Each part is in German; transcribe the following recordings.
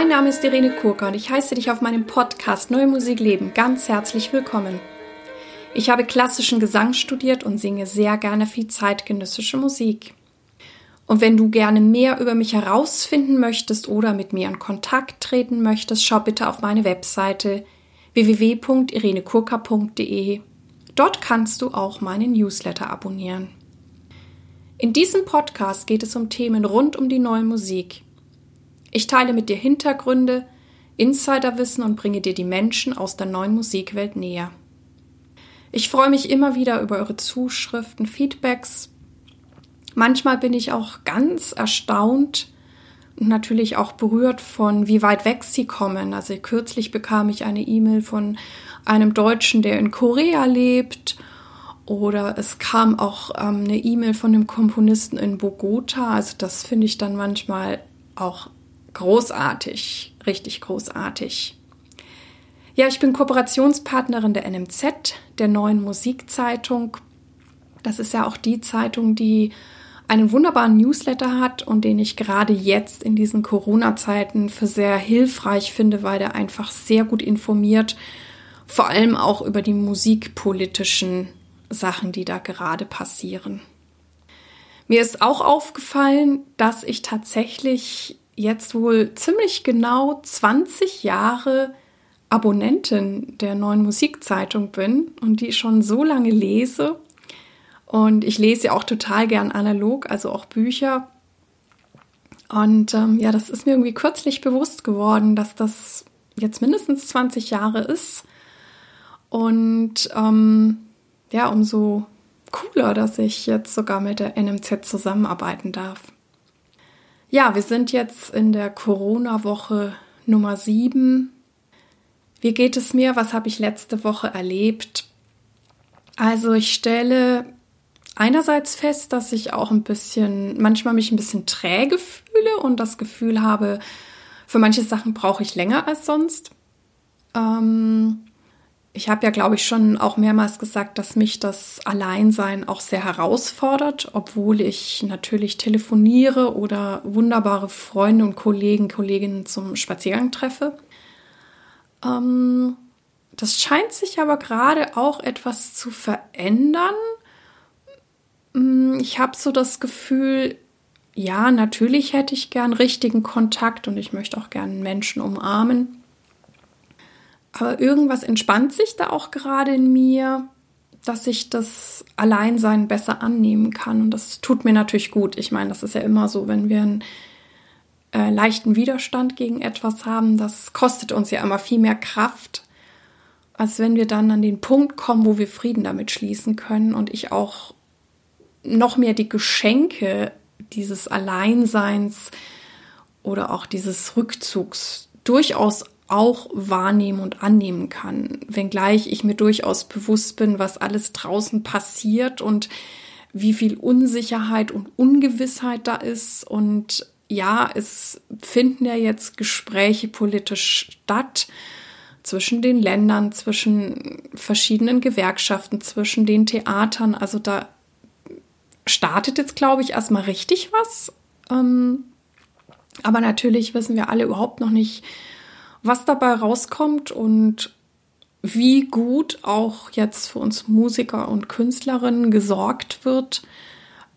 Mein Name ist Irene Kurka und ich heiße dich auf meinem Podcast Neue Musik Leben ganz herzlich willkommen. Ich habe klassischen Gesang studiert und singe sehr gerne viel zeitgenössische Musik. Und wenn du gerne mehr über mich herausfinden möchtest oder mit mir in Kontakt treten möchtest, schau bitte auf meine Webseite www.irenekurka.de. Dort kannst du auch meinen Newsletter abonnieren. In diesem Podcast geht es um Themen rund um die neue Musik. Ich teile mit dir Hintergründe, Insiderwissen und bringe dir die Menschen aus der neuen Musikwelt näher. Ich freue mich immer wieder über eure Zuschriften, Feedbacks. Manchmal bin ich auch ganz erstaunt und natürlich auch berührt von, wie weit weg sie kommen. Also kürzlich bekam ich eine E-Mail von einem Deutschen, der in Korea lebt. Oder es kam auch ähm, eine E-Mail von einem Komponisten in Bogota. Also das finde ich dann manchmal auch großartig, richtig großartig. Ja, ich bin Kooperationspartnerin der NMZ, der neuen Musikzeitung. Das ist ja auch die Zeitung, die einen wunderbaren Newsletter hat und den ich gerade jetzt in diesen Corona-Zeiten für sehr hilfreich finde, weil der einfach sehr gut informiert, vor allem auch über die musikpolitischen Sachen, die da gerade passieren. Mir ist auch aufgefallen, dass ich tatsächlich jetzt wohl ziemlich genau 20 Jahre Abonnentin der neuen Musikzeitung bin und die schon so lange lese. Und ich lese auch total gern analog, also auch Bücher. Und ähm, ja, das ist mir irgendwie kürzlich bewusst geworden, dass das jetzt mindestens 20 Jahre ist. Und ähm, ja, umso cooler, dass ich jetzt sogar mit der NMZ zusammenarbeiten darf. Ja, wir sind jetzt in der Corona-Woche Nummer 7. Wie geht es mir? Was habe ich letzte Woche erlebt? Also ich stelle einerseits fest, dass ich auch ein bisschen, manchmal mich ein bisschen träge fühle und das Gefühl habe, für manche Sachen brauche ich länger als sonst. Ähm, ich habe ja, glaube ich, schon auch mehrmals gesagt, dass mich das Alleinsein auch sehr herausfordert, obwohl ich natürlich telefoniere oder wunderbare Freunde und Kollegen, Kolleginnen zum Spaziergang treffe. Ähm, das scheint sich aber gerade auch etwas zu verändern. Ich habe so das Gefühl, ja, natürlich hätte ich gern richtigen Kontakt und ich möchte auch gern Menschen umarmen. Aber irgendwas entspannt sich da auch gerade in mir, dass ich das Alleinsein besser annehmen kann. Und das tut mir natürlich gut. Ich meine, das ist ja immer so, wenn wir einen äh, leichten Widerstand gegen etwas haben, das kostet uns ja immer viel mehr Kraft, als wenn wir dann an den Punkt kommen, wo wir Frieden damit schließen können und ich auch noch mehr die Geschenke dieses Alleinseins oder auch dieses Rückzugs durchaus auch wahrnehmen und annehmen kann, wenngleich ich mir durchaus bewusst bin, was alles draußen passiert und wie viel Unsicherheit und Ungewissheit da ist. Und ja, es finden ja jetzt Gespräche politisch statt zwischen den Ländern, zwischen verschiedenen Gewerkschaften, zwischen den Theatern. Also da startet jetzt, glaube ich, erstmal richtig was. Ähm, aber natürlich wissen wir alle überhaupt noch nicht, was dabei rauskommt und wie gut auch jetzt für uns Musiker und Künstlerinnen gesorgt wird.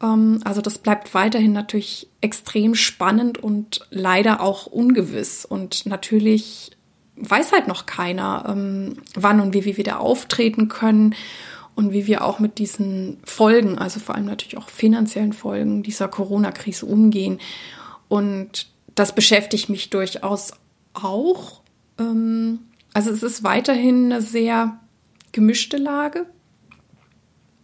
Ähm, also das bleibt weiterhin natürlich extrem spannend und leider auch ungewiss. Und natürlich weiß halt noch keiner, ähm, wann und wie wir wieder auftreten können und wie wir auch mit diesen Folgen, also vor allem natürlich auch finanziellen Folgen dieser Corona-Krise umgehen. Und das beschäftigt mich durchaus auch. Ähm, also es ist weiterhin eine sehr gemischte Lage.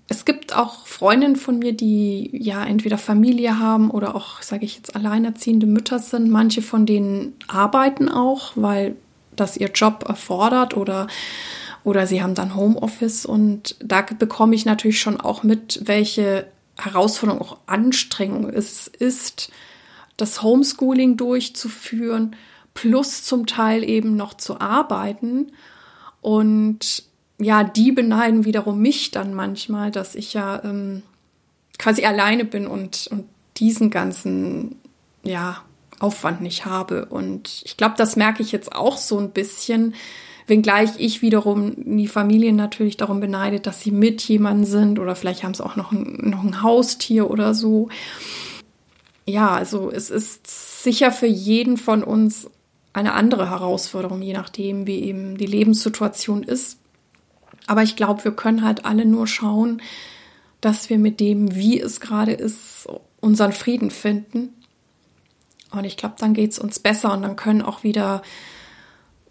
Es gibt auch Freundinnen von mir, die ja entweder Familie haben oder auch, sage ich jetzt, alleinerziehende Mütter sind. Manche von denen arbeiten auch, weil das ihr Job erfordert oder, oder sie haben dann Homeoffice. Und da bekomme ich natürlich schon auch mit, welche Herausforderung, auch Anstrengung es ist, das Homeschooling durchzuführen plus zum Teil eben noch zu arbeiten. Und ja, die beneiden wiederum mich dann manchmal, dass ich ja ähm, quasi alleine bin und, und diesen ganzen, ja, Aufwand nicht habe. Und ich glaube, das merke ich jetzt auch so ein bisschen, wenngleich ich wiederum die Familien natürlich darum beneidet, dass sie mit jemandem sind oder vielleicht haben sie auch noch ein, noch ein Haustier oder so. Ja, also es ist sicher für jeden von uns eine andere Herausforderung, je nachdem, wie eben die Lebenssituation ist. Aber ich glaube, wir können halt alle nur schauen, dass wir mit dem, wie es gerade ist, unseren Frieden finden. Und ich glaube, dann geht es uns besser und dann können auch wieder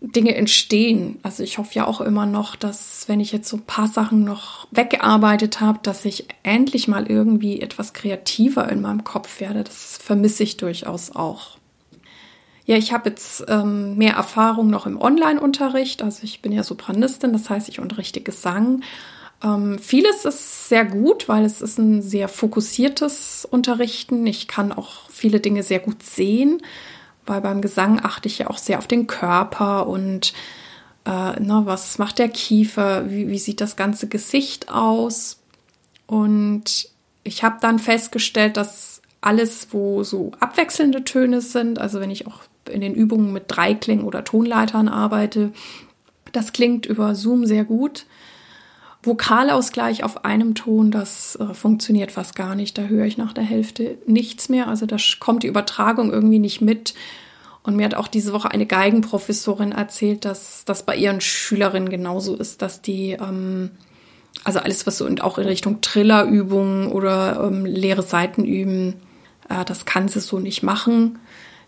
Dinge entstehen. Also ich hoffe ja auch immer noch, dass wenn ich jetzt so ein paar Sachen noch weggearbeitet habe, dass ich endlich mal irgendwie etwas kreativer in meinem Kopf werde. Das vermisse ich durchaus auch. Ja, ich habe jetzt ähm, mehr Erfahrung noch im Online-Unterricht. Also ich bin ja Sopranistin, das heißt, ich unterrichte Gesang. Ähm, vieles ist sehr gut, weil es ist ein sehr fokussiertes Unterrichten. Ich kann auch viele Dinge sehr gut sehen, weil beim Gesang achte ich ja auch sehr auf den Körper und äh, na, was macht der Kiefer, wie, wie sieht das ganze Gesicht aus. Und ich habe dann festgestellt, dass alles, wo so abwechselnde Töne sind, also wenn ich auch in den Übungen mit Dreiklingen oder Tonleitern arbeite. Das klingt über Zoom sehr gut. Vokalausgleich auf einem Ton, das äh, funktioniert fast gar nicht. Da höre ich nach der Hälfte nichts mehr. Also da kommt die Übertragung irgendwie nicht mit. Und mir hat auch diese Woche eine Geigenprofessorin erzählt, dass das bei ihren Schülerinnen genauso ist, dass die, ähm, also alles, was so und auch in Richtung Trillerübungen oder ähm, leere Seiten üben, äh, das kann sie so nicht machen.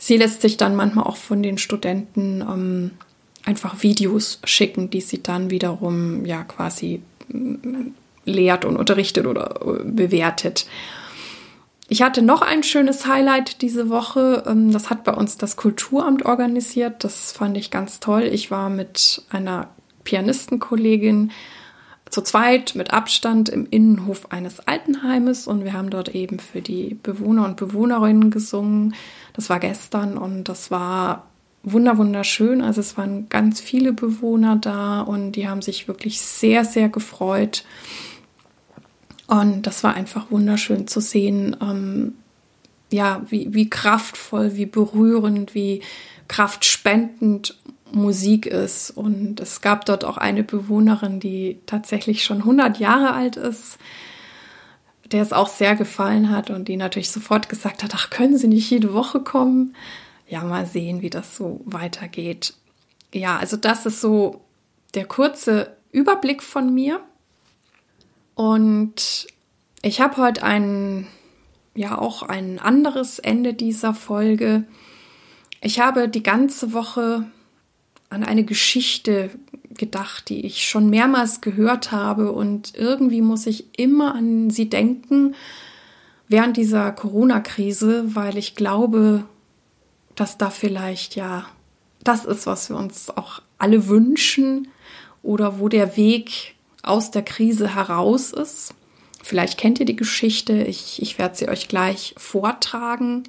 Sie lässt sich dann manchmal auch von den Studenten ähm, einfach Videos schicken, die sie dann wiederum ja quasi mm, lehrt und unterrichtet oder äh, bewertet. Ich hatte noch ein schönes Highlight diese Woche. Ähm, das hat bei uns das Kulturamt organisiert. Das fand ich ganz toll. Ich war mit einer Pianistenkollegin zu zweit mit Abstand im Innenhof eines Altenheimes und wir haben dort eben für die Bewohner und Bewohnerinnen gesungen. Das war gestern und das war wunder wunderschön. Also es waren ganz viele Bewohner da und die haben sich wirklich sehr, sehr gefreut. Und das war einfach wunderschön zu sehen, ähm, ja, wie, wie kraftvoll, wie berührend, wie kraftspendend Musik ist. Und es gab dort auch eine Bewohnerin, die tatsächlich schon 100 Jahre alt ist, der es auch sehr gefallen hat und die natürlich sofort gesagt hat, ach, können Sie nicht jede Woche kommen? Ja, mal sehen, wie das so weitergeht. Ja, also das ist so der kurze Überblick von mir. Und ich habe heute ein, ja, auch ein anderes Ende dieser Folge. Ich habe die ganze Woche an eine Geschichte gedacht, die ich schon mehrmals gehört habe und irgendwie muss ich immer an sie denken während dieser Corona-Krise, weil ich glaube, dass da vielleicht ja das ist, was wir uns auch alle wünschen oder wo der Weg aus der Krise heraus ist. Vielleicht kennt ihr die Geschichte, ich, ich werde sie euch gleich vortragen.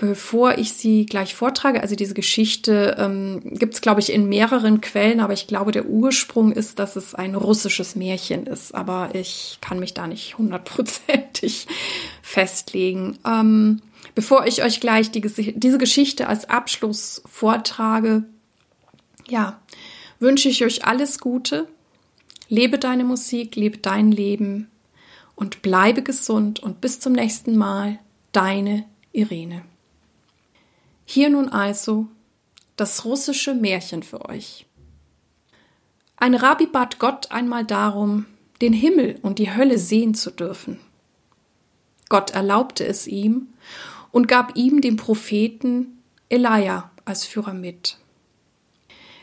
Bevor ich sie gleich vortrage, also diese Geschichte ähm, gibt es, glaube ich, in mehreren Quellen, aber ich glaube, der Ursprung ist, dass es ein russisches Märchen ist. Aber ich kann mich da nicht hundertprozentig festlegen. Ähm, bevor ich euch gleich die, diese Geschichte als Abschluss vortrage, ja, wünsche ich euch alles Gute. Lebe deine Musik, lebe dein Leben und bleibe gesund und bis zum nächsten Mal. Deine Irene. Hier nun also das russische Märchen für euch. Ein Rabbi bat Gott einmal darum, den Himmel und die Hölle sehen zu dürfen. Gott erlaubte es ihm und gab ihm den Propheten Elia als Führer mit.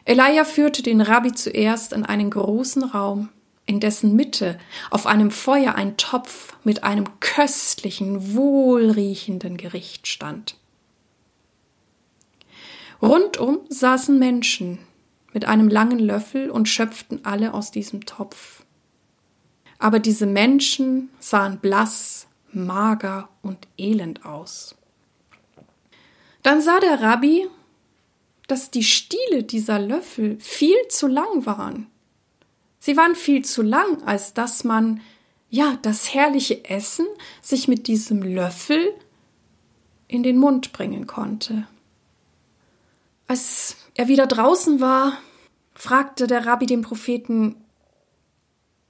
Elia führte den Rabbi zuerst in einen großen Raum, in dessen Mitte auf einem Feuer ein Topf mit einem köstlichen, wohlriechenden Gericht stand. Rundum saßen Menschen mit einem langen Löffel und schöpften alle aus diesem Topf. Aber diese Menschen sahen blass, mager und elend aus. Dann sah der Rabbi, dass die Stiele dieser Löffel viel zu lang waren. Sie waren viel zu lang, als dass man, ja, das herrliche Essen sich mit diesem Löffel in den Mund bringen konnte. Als er wieder draußen war, fragte der Rabbi den Propheten,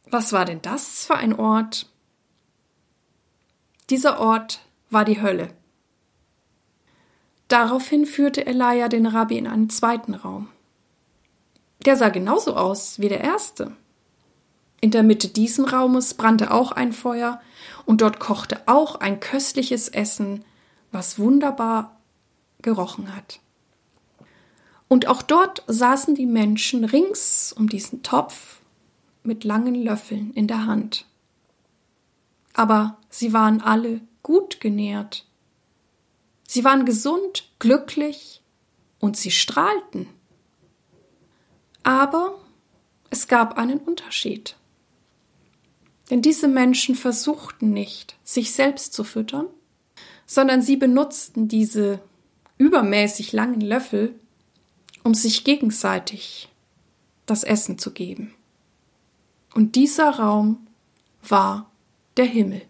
was war denn das für ein Ort? Dieser Ort war die Hölle. Daraufhin führte Elia den Rabbi in einen zweiten Raum. Der sah genauso aus wie der erste. In der Mitte diesen Raumes brannte auch ein Feuer und dort kochte auch ein köstliches Essen, was wunderbar gerochen hat. Und auch dort saßen die Menschen rings um diesen Topf mit langen Löffeln in der Hand. Aber sie waren alle gut genährt. Sie waren gesund, glücklich und sie strahlten. Aber es gab einen Unterschied. Denn diese Menschen versuchten nicht, sich selbst zu füttern, sondern sie benutzten diese übermäßig langen Löffel, um sich gegenseitig das Essen zu geben. Und dieser Raum war der Himmel.